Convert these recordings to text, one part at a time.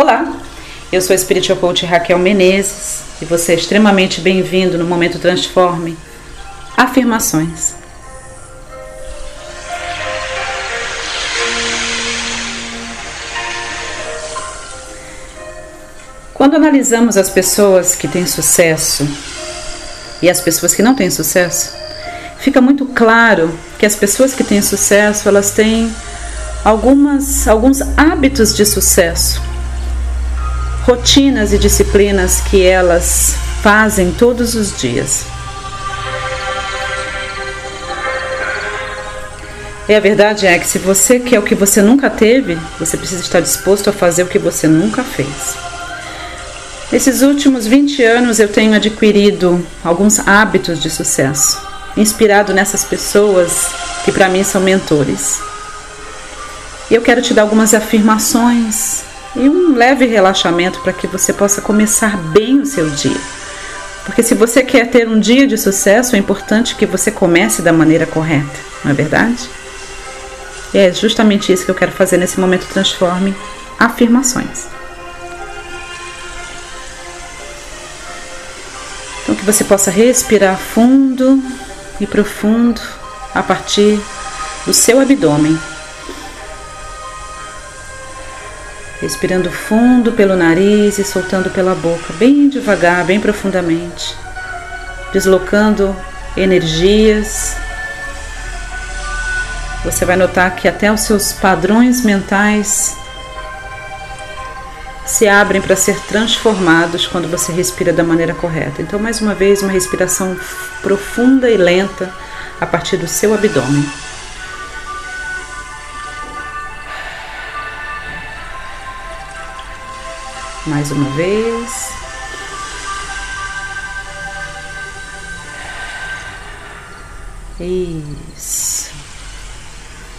Olá, eu sou a Spiritual Coach Raquel Menezes e você é extremamente bem-vindo no Momento Transforme. Afirmações. Quando analisamos as pessoas que têm sucesso e as pessoas que não têm sucesso, fica muito claro que as pessoas que têm sucesso, elas têm algumas alguns hábitos de sucesso rotinas e disciplinas que elas fazem todos os dias. E a verdade é que se você quer o que você nunca teve, você precisa estar disposto a fazer o que você nunca fez. Nesses últimos 20 anos eu tenho adquirido alguns hábitos de sucesso, inspirado nessas pessoas que para mim são mentores. E eu quero te dar algumas afirmações e um leve relaxamento para que você possa começar bem o seu dia. Porque se você quer ter um dia de sucesso, é importante que você comece da maneira correta, não é verdade? E é justamente isso que eu quero fazer nesse momento Transforme afirmações. Então que você possa respirar fundo e profundo a partir do seu abdômen. Respirando fundo pelo nariz e soltando pela boca, bem devagar, bem profundamente. Deslocando energias. Você vai notar que até os seus padrões mentais se abrem para ser transformados quando você respira da maneira correta. Então, mais uma vez, uma respiração profunda e lenta a partir do seu abdômen. Mais uma vez. Isso.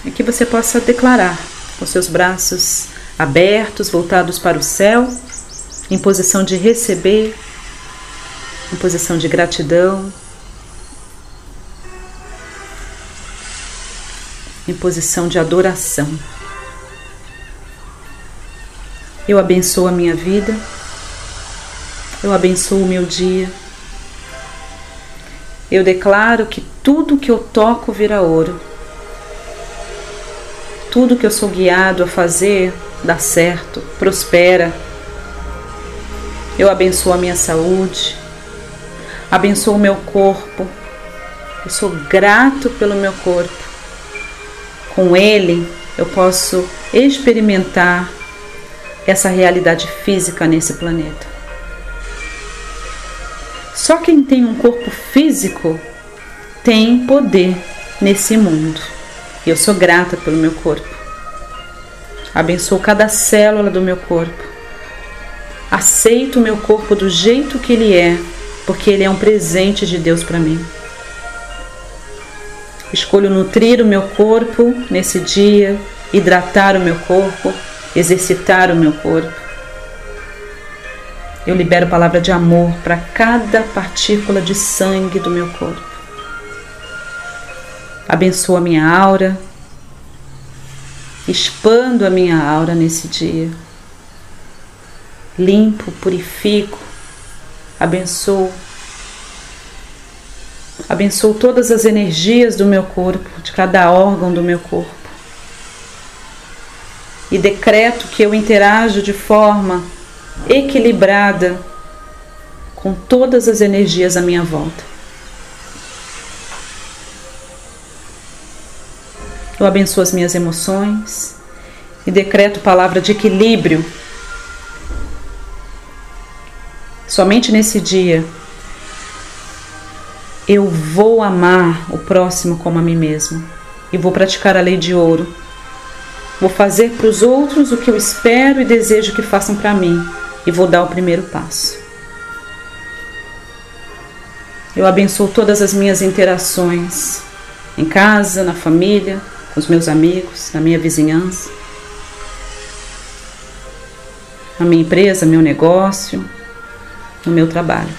E que você possa declarar com seus braços abertos, voltados para o céu, em posição de receber, em posição de gratidão, em posição de adoração. Eu abençoo a minha vida. Eu abençoo o meu dia. Eu declaro que tudo que eu toco vira ouro. Tudo que eu sou guiado a fazer dá certo, prospera. Eu abençoo a minha saúde. Abençoo o meu corpo. Eu sou grato pelo meu corpo. Com ele eu posso experimentar essa realidade física nesse planeta. Só quem tem um corpo físico tem poder nesse mundo. Eu sou grata pelo meu corpo. Abençoo cada célula do meu corpo. Aceito o meu corpo do jeito que ele é, porque ele é um presente de Deus para mim. Escolho nutrir o meu corpo nesse dia, hidratar o meu corpo exercitar o meu corpo. Eu libero palavra de amor para cada partícula de sangue do meu corpo. Abençoa a minha aura. Expando a minha aura nesse dia. Limpo, purifico, abençoo. Abençoo todas as energias do meu corpo, de cada órgão do meu corpo e decreto que eu interajo de forma equilibrada com todas as energias à minha volta. Eu abençoo as minhas emoções e decreto palavra de equilíbrio. Somente nesse dia eu vou amar o próximo como a mim mesmo e vou praticar a lei de ouro Vou fazer para os outros o que eu espero e desejo que façam para mim e vou dar o primeiro passo. Eu abençoo todas as minhas interações em casa, na família, com os meus amigos, na minha vizinhança, na minha empresa, meu negócio, no meu trabalho.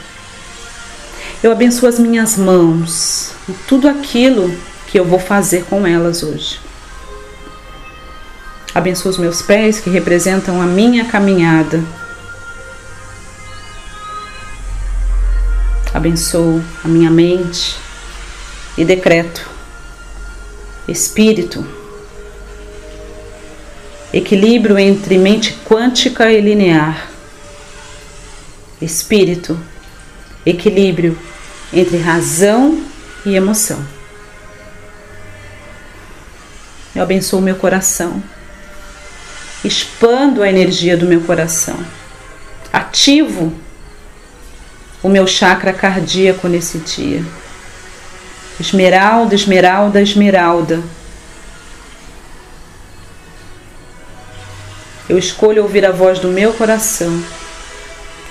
Eu abençoo as minhas mãos e tudo aquilo que eu vou fazer com elas hoje. Abençoo os meus pés que representam a minha caminhada. Abençoo a minha mente e decreto espírito, equilíbrio entre mente quântica e linear, espírito, equilíbrio entre razão e emoção. Eu abençoo meu coração, expando a energia do meu coração, ativo o meu chakra cardíaco nesse dia. Esmeralda, esmeralda, esmeralda. Eu escolho ouvir a voz do meu coração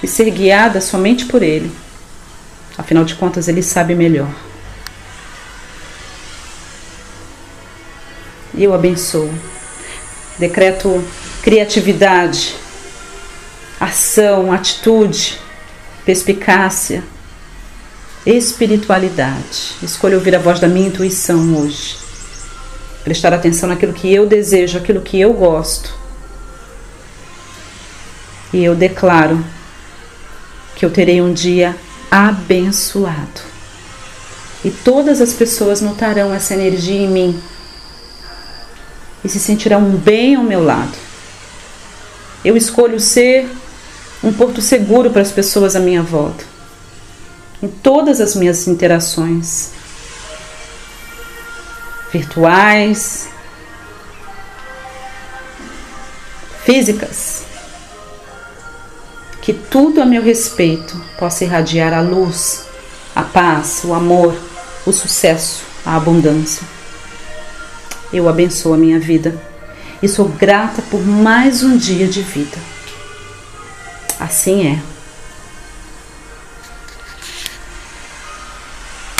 e ser guiada somente por ele. Afinal de contas, ele sabe melhor. E eu abençoo. Decreto criatividade, ação, atitude, perspicácia, espiritualidade. Escolho ouvir a voz da minha intuição hoje. Prestar atenção naquilo que eu desejo, aquilo que eu gosto. E eu declaro que eu terei um dia abençoado. E todas as pessoas notarão essa energia em mim e se sentirão bem ao meu lado. Eu escolho ser um porto seguro para as pessoas à minha volta em todas as minhas interações virtuais, físicas. Que tudo a meu respeito possa irradiar a luz, a paz, o amor, o sucesso, a abundância. Eu abençoo a minha vida e sou grata por mais um dia de vida. Assim é.